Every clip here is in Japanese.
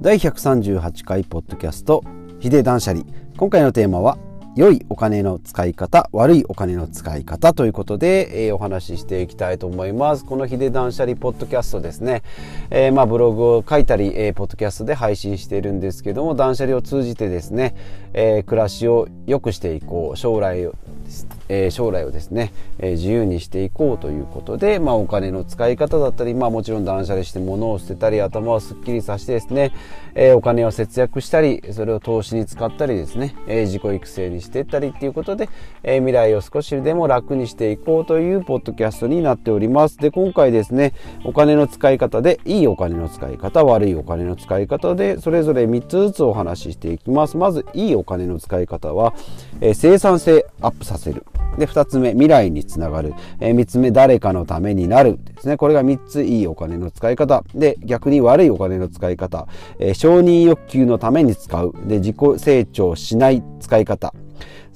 第138回ポッドキャストヒデ断捨離。今回のテーマは良いお金の使い方悪いお金の使い方ということで、えー、お話ししていきたいと思います。このヒデ断捨離ポッドキャストですね、えー、まあブログを書いたり、えー、ポッドキャストで配信しているんですけども断捨離を通じてですね、え暮らしを良くしていこう。将来え、将来をですね、え、自由にしていこうということで、まあ、お金の使い方だったり、まあ、もちろん断捨離して物を捨てたり頭をすっきりさせてですね、え、お金を節約したりそれを投資に使ったりですね、え自己育成にしていったりっていうことで、え未来を少しでも楽にしていこうというポッドキャストになっております。で今回ですねお金の使い方でいいお金の使い方悪いお金の使い方でそれぞれ3つずつお話ししていきます。まずいいお金の使い方は、え生産性アップさせる。で、2つ目、未来につながる。えー、3つ目、誰かのためになる。ですね。これが3ついいお金の使い方。で、逆に悪いお金の使い方。えー、承認欲求のために使う。で、自己成長しない使い方。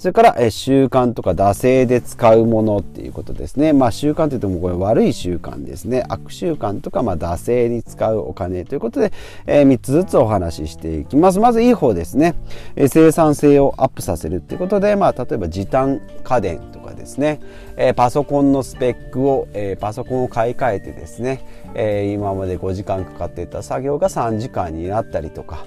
それから、え習慣とか惰性で使うものっていうことですね。まあ習慣というともこれ悪い習慣ですね。悪習慣とか、まあ惰性に使うお金ということで、え、3つずつお話ししていきます。まずいい方ですね。え生産性をアップさせるっていうことで、まあ例えば時短家電とかですね、え、パソコンのスペックを、え、パソコンを買い替えてですね、え今まで5時間かかっていた作業が3時間になったりとか、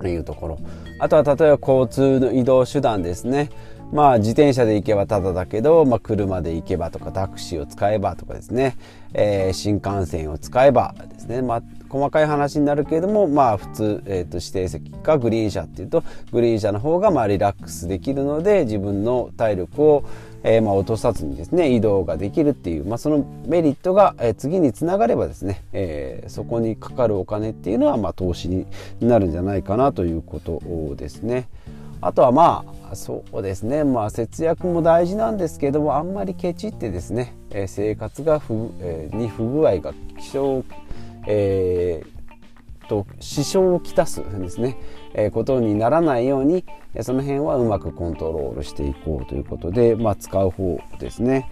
というところ。あとは例えば交通の移動手段ですね。まあ自転車で行けばただだけど、まあ、車で行けばとかタクシーを使えばとかですね、えー、新幹線を使えばですね、まあ、細かい話になるけれどもまあ普通、えーと、指定席かグリーン車っていうとグリーン車の方がまあリラックスできるので自分の体力をえー、まあ、落とさずにですね移動ができるっていう、まあ、そのメリットが、えー、次につながればですね、えー、そこにかかるお金っていうのは、まあ、投資になるんじゃないかなということですね。あとはまあそうですねまあ節約も大事なんですけどもあんまりケチってですね、え生活が不、えに不具合が気象、えー、と支障をきたすですね、えことにならないようにその辺はうまくコントロールしていこうということで、まあ、使う方ですね。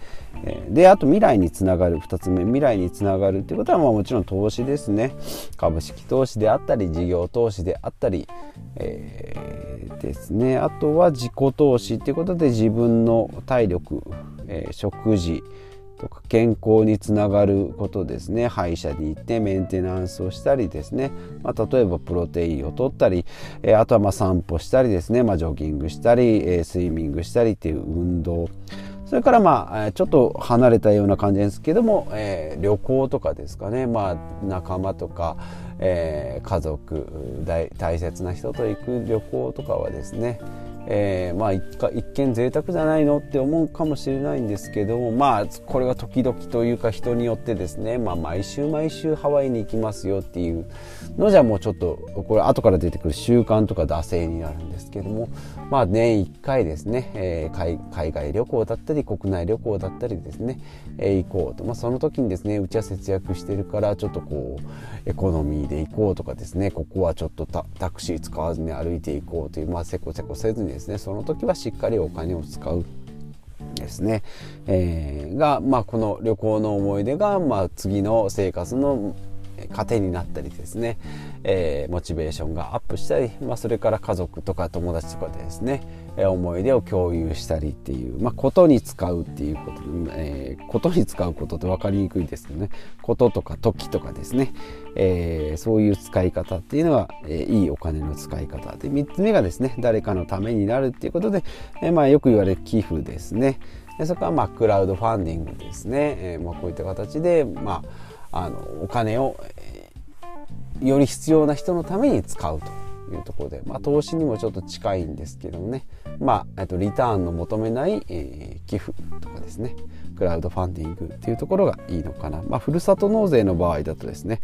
であと未来につながる2つ目未来につながるっていうことはまあもちろん投資ですね。株式投資であったり事業投資であったり、えー、ですね。あとは自己投資っていうことで自分の体力、えー、食事とか健康につながることですね。歯医者に行ってメンテナンスをしたりですね、まあ、例えばプロテインを取ったり、えー、あとはま散歩したりですね、まあ、ジョギングしたり、えー、スイミングしたりっていう運動。それからまあちょっと離れたような感じですけども、えー、旅行とかですかね、まあ、仲間とか、えー、家族大切な人と行く旅行とかはですね。えー、まあ一一見贅沢じゃないのって思うかもしれないんですけどもまあこれは時々というか人によってですね、まあ、毎週毎週ハワイに行きますよっていうのじゃもうちょっとこれ後から出てくる習慣とか惰性になるんですけどもまあ年1回ですね、えー、海外旅行だったり国内旅行だったりですね、えー、行こうと、まあ、その時にですねうちは節約してるからちょっとこうエコノミーで行こうとかですねここはちょっとタクシー使わずに歩いていこうというまあせこせこせずにですね。その時はしっかりお金を使うですね、えー、が、まあ、この旅行の思い出が、まあ、次の生活の糧になったりですね、えー、モチベーションがアップしたり、まあ、それから家族とか友達とかでですね、えー、思い出を共有したりっていう、まあ、ことに使うっていうこと、えー、ことに使うことって分かりにくいですけどねこととか時とかですね、えー、そういう使い方っていうのは、えー、いいお金の使い方で3つ目がですね誰かのためになるっていうことで、えーまあ、よく言われる寄付ですね。でそこはまあクラウドファンディングですね、えーまあ、こういった形で、まあ、あのお金を、より必要な人のために使うというところで、まあ、投資にもちょっと近いんですけどもね、まあ、とリターンの求めない、えー、寄付とかですね。クラウドファンディングっていうところがいいのかな、まあ、ふるさと納税の場合だとですね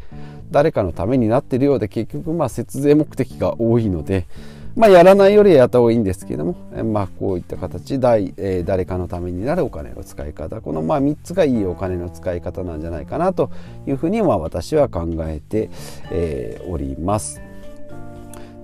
誰かのためになってるようで結局まあ節税目的が多いので、まあ、やらないよりはやった方がいいんですけども、まあ、こういった形、えー、誰かのためになるお金の使い方このまあ3つがいいお金の使い方なんじゃないかなというふうにまあ私は考えて、えー、おります。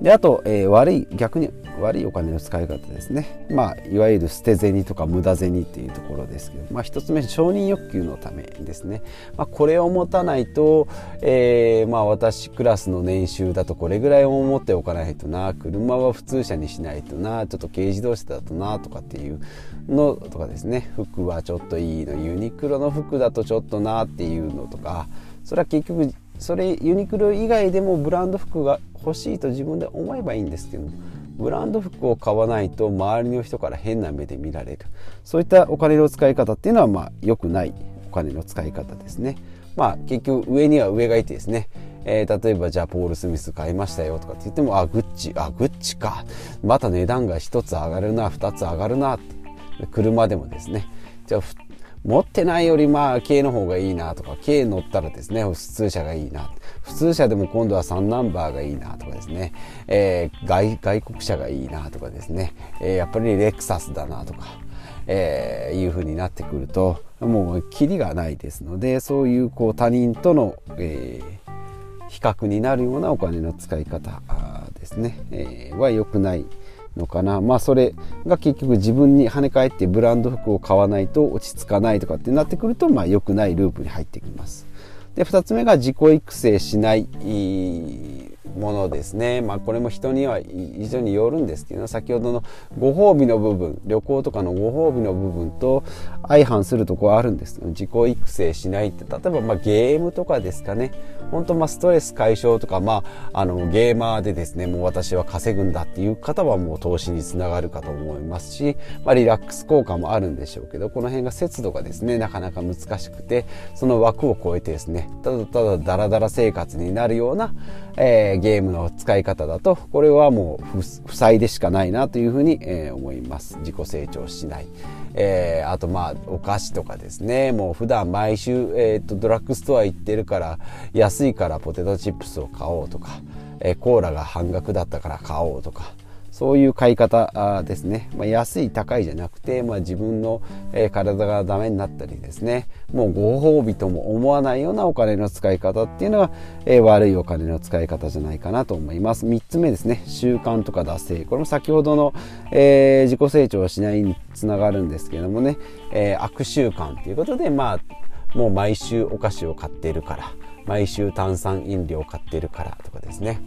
であと、えー、悪い逆に悪いお金の使い方ですね、まあ、いわゆる捨て銭とか無駄銭っていうところですけど、まあ、1つ目承認欲求のためですね、まあ、これを持たないと、えー、まあ、私クラスの年収だとこれぐらいを持っておかないとな車は普通車にしないとなちょっと軽自動車だとなとかっていうのとかですね。服はちょっといいのユニクロの服だとちょっとなっていうのとかそれは結局それユニクロ以外でもブランド服が欲しいと自分で思えばいいんですけどもブランド服を買わないと周りの人から変な目で見られる。そういったお金の使い方っていうのはまあ良くないお金の使い方ですね。まあ結局上には上がいてですね、えー、例えばじゃあポール・スミス買いましたよとかって言ってもあグッチあグッチか。また値段が1つ上がるな2つ上がるなって。車でもですね。じゃあ持ってないよりまあ軽の方がいいなとか軽乗ったらですね普通車がいいな。普通車でも今度は3ナンバーがいいなとかですね、えー、外外国車がいいなとかですね、えー、やっぱりレクサスだなとか、えー、いうふうになってくるともうキリがないですのでそういうこう他人との、えー、比較になるようなお金の使い方ですね、えー、は良くない。のかなまあそれが結局自分に跳ね返ってブランド服を買わないと落ち着かないとかってなってくるとまあ良くないループに入ってきます。で2つ目が自己育成しないものですね、まあ、これも人には非常によるんですけど先ほどのご褒美の部分旅行とかのご褒美の部分と相反するとこはあるんです。けど自己育成しないって例えばまゲームとかですかね。本当まストレス解消とか、まあ、あのゲーマーでですねもう私は稼ぐんだっていう方はもう投資につながるかと思いますし、まあ、リラックス効果もあるんでしょうけどこの辺が節度がですねなかなか難しくてその枠を超えてですねただただダラダラ生活になるような、えー、ゲームの使い方だとこれはもう負債でしかないなというふうに、えー、思います。自己成長しない、えー、あとまあお菓子とかですね。もう普段毎週、えーと、ドラッグストア行ってるから安いからポテトチップスを買おうとか、えー、コーラが半額だったから買おうとかそういう買い方ですね、まあ、安い高いじゃなくて、まあ、自分の、体がダメになったりですね。もうご褒美とも思わないようなお金の使い方っていうのは、え悪いお金の使い方じゃないかなと思います。3つ目ですね。習慣とか惰性。これも先ほどの、えー、自己成長をしないにつながるんですけどもね、えー、悪習慣ということでまあもう毎週お菓子を買っているから毎週炭酸飲料を買っているからとかですね。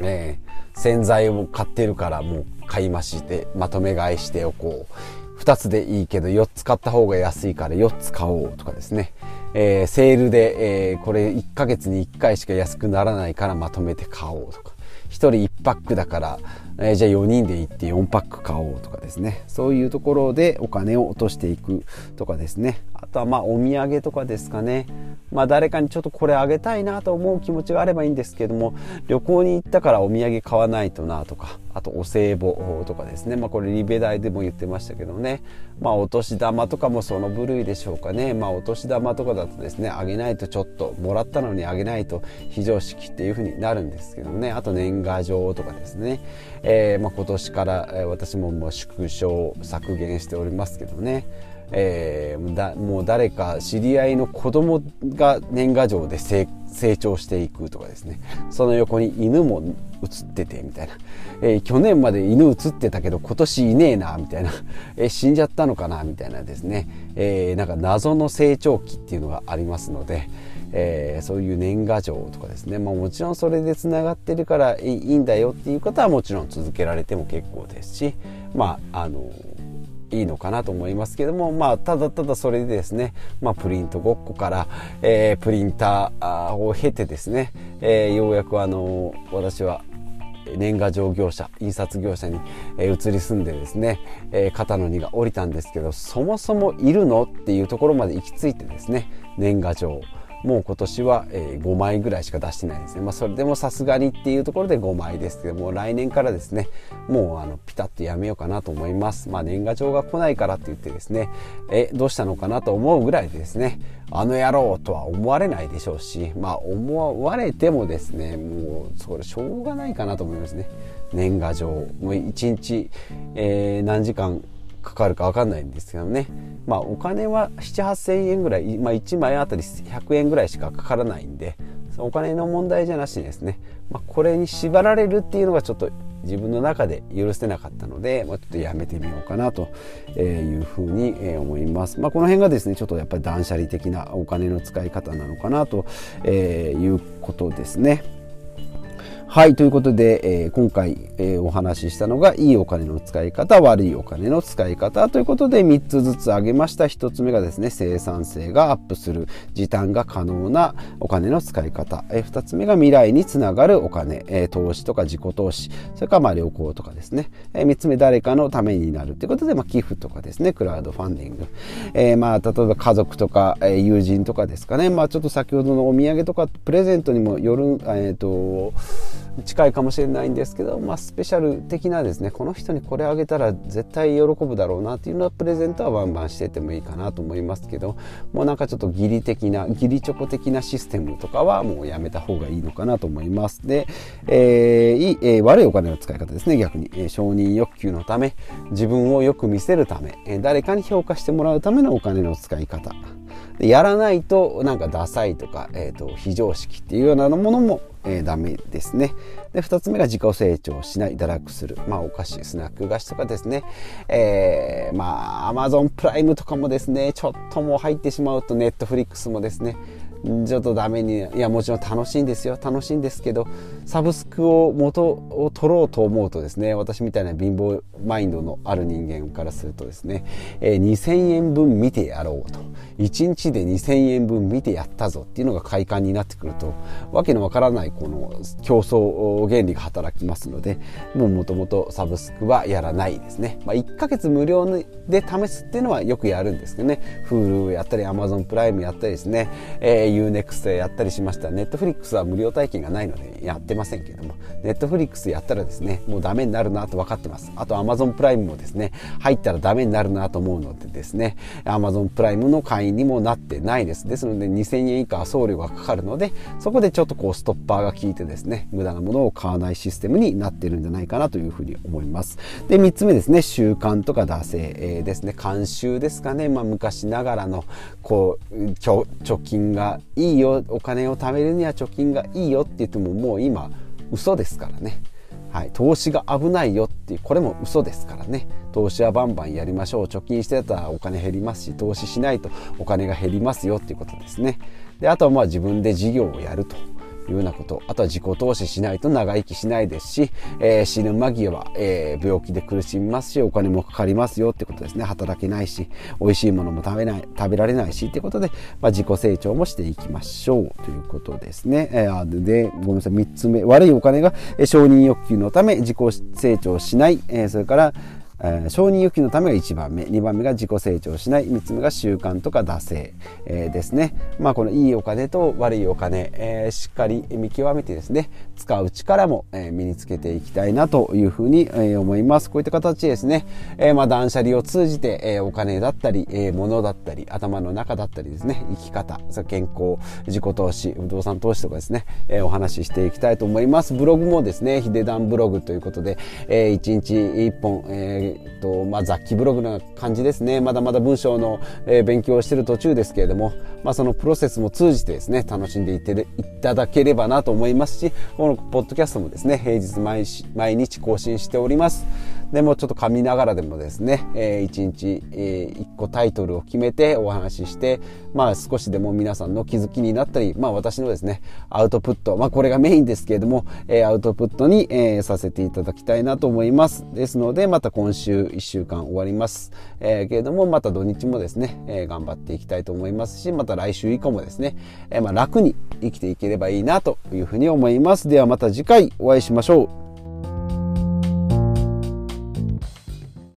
えー、洗剤を買ってるからもう買い増してまとめ買いしておこう。2つでいいけど4つ買った方が安いから4つ買おうとかですね、えー、セールで、えー、これ1ヶ月に1回しか安くならないからまとめて買おうとか。1人1パックだから、えー、じゃあ4人で行って4パック買おうとかですね。そういうところでお金を落としていくとかですね。あとはまあお土産とかですかね。まあ誰かにちょっとこれあげたいなと思う気持ちがあればいいんですけども旅行に行ったからお土産買わないとなとかあとお歳暮とかですね。まあこれリベ大でも言ってましたけどね。まあお年玉とかもその部類でしょうかね。まあお年玉とかだとですねあげないとちょっともらったのにあげないと非常識っていうふうになるんですけどね。あと年賀状とかですね、えー、まあ今年から、え私ももう縮小削減しておりますけどね。えー、だもう誰か知り合いの子供が年賀状で成長していくとかですね。その横に犬も写っててみたいな、えー、去年まで犬写ってたけど今年いねえなみたいな、えー、死んじゃったのかなみたいなですね、えー、なんか謎の成長期っていうのがありますので、えー、そういう年賀状とかですね、まあ、もちろんそれでつながってるからいいんだよっていう方はもちろん続けられても結構ですしまああのいいのかなと思いますけども、まあ、ただただそれでですね、まあ、プリントごっこから、えー、プリンターを経てですね、えー、ようやくあの私は年賀状業者印刷業者に、え、移り住んでですね、え、肩の荷が下りたんですけどそもそもいるのっていうところまで行き着いてですね年賀状もう今年は、え5枚ぐらいしか出してないですね。まあ、それでもさすがにっていうところで5枚ですけども、来年からですね、もうあのピタッとやめようかなと思います。まあ、年賀状が来ないからって言ってですね、え、どうしたのかなと思うぐらいでですね、あの野郎とは思われないでしょうし、まあ、思われてもですね、もう、それしょうがないかなと思いますね。年賀状。もう1日、えー、何時間かかるか分かんないんですけどねまあお金は7,8,000円ぐらい、まあ、1枚あたり100円ぐらいしかかからないんでお金の問題じゃなしにですね、まあ、これに縛られるっていうのがちょっと自分の中で許せなかったので、まあ、ちょっとやめてみようかなというふうに思います。まあ、この辺がですねちょっとやっぱり断捨離的なお金の使い方なのかなということですね。はいということで、えー、今回、えー、お話ししたのがいいお金の使い方悪いお金の使い方ということで3つずつ挙げました。1つ目がですね生産性がアップする時短が可能なお金の使い方、えー、2つ目が未来につながるお金、えー、投資とか自己投資。それからまあ旅行とかですね、えー、3つ目誰かのためになる。ということで、まあ、寄付とかですね。クラウドファンディング、えー、まあ例えば家族とか、えー、友人とかですかね。まあちょっと先ほどのお土産とかプレゼントにもよるえっ、ー、と近いかもしれないんですけど、まあ、スペシャル的なですねこの人にこれあげたら絶対喜ぶだろうなっていうのはプレゼントはバンバンしててもいいかなと思いますけどもうなんかちょっと義理的な義理チョコ的なシステムとかはもうやめた方がいいのかなと思います。で、えーいいえー、悪いお金の使い方ですね逆に、えー、承認欲求のため自分をよく見せるため、えー、誰かに評価してもらうためのお金の使い方。やらないとなんかダサいとか、えーと、非常識っていうようなものも、えー、ダメですね。で2つ目が自己成長しない堕落する、まあ、お菓子スナック菓子とかですね、えー、まあアマゾンプライムとかもですね。ちょっともう入ってしまうとネットフリックスもですね。ちょっとダメにいやもちろん楽しいんですよ。楽しいんですけどサブスクを元を取ろうと思うとですね私みたいな貧乏マインドのある人間からするとですね、えー、2000円分見てやろうと。1日で2000円分見てやったぞっていうのが快感になってくるとわけのわからないこの競争原理が働きますのでもうもともとサブスクはやらないですね、まあ、1ヶ月無料で試すっていうのはよくやるんですけどね。Hulu やったり Amazon プライムやったりですね、えー UNEXT やったりしました。ネットフリックスは無料体験がないのでやってませんけれども、ネットフリックスやったらですね、もうダメになるなと分かってます。あと Amazon プライムもですね、入ったらダメになるなと思うのでですね、Amazon プライムの会員にもなってないです。ですので2000円以下送料がかかるので、そこでちょっとこうストッパーが効いてですね、無駄なものを買わないシステムになってるんじゃないかなというふうに思います。で、3つ目ですね、習慣とか惰性、えー、ですね、慣習ですかね、まあ昔ながらのこう貯金がいいよお金を貯めるには貯金がいいよって言ってももう今嘘ですからね、はい、投資が危ないよっていうこれも嘘ですからね。投資はバンバンやりましょう。貯金してたらお金減りますし投資しないとお金が減りますよっていうことですね。であとはまあ自分で事業をやると。いうようなことあとは自己投資しないと長生きしないですし、えー、死ぬ間際、えー、病気で苦しみますしお金もかかりますよってことですね。働けないし美味しいものも食べない食べられないしってことで、まあ、自己成長もしていきましょうということですね、えー、でごめんなさい。3つ目悪いお金が承認欲求のため自己成長しない、えー、それからえー、承認欲求のためが1番目。2番目が自己成長しない。3つ目が習慣とか惰性、えー、ですね。まあこのいいお金と悪いお金、えー、しっかり見極めてですね。使う力も、えー、身につけていきたいなというふうに、えー、思います。こういった形ですね、えー、まあ断捨離を通じて、えー、お金だったり、えー、物だったり頭の中だったりですね。生き方。健康。自己投資。不動産投資とかですね、えー、お話ししていきたいと思います。ブログもですね。ヒデダンブログということで、えー、1日1本、えーえーとまあ、雑記ブログな感じですね。まだまだ文章の、えー、勉強をしている途中ですけれども、まあ、そのプロセスも通じてですね楽しんでいていただければなと思いますしこのポッドキャストもですね平日毎毎日更新しております。でもちょっと噛みながらでもですね、えー、一日、えー、一個タイトルを決めてお話しして、まあ少しでも皆さんの気づきになったり、まあ私のですね、アウトプット、まあこれがメインですけれども、えー、アウトプットに、えー、させていただきたいなと思います。ですので、また今週1週間終わります。えー、けれども、また土日もですね、えー、頑張っていきたいと思いますし、また来週以降もですね、えー、まあ楽に生きていければいいなというふうに思います。ではまた次回お会いしましょう。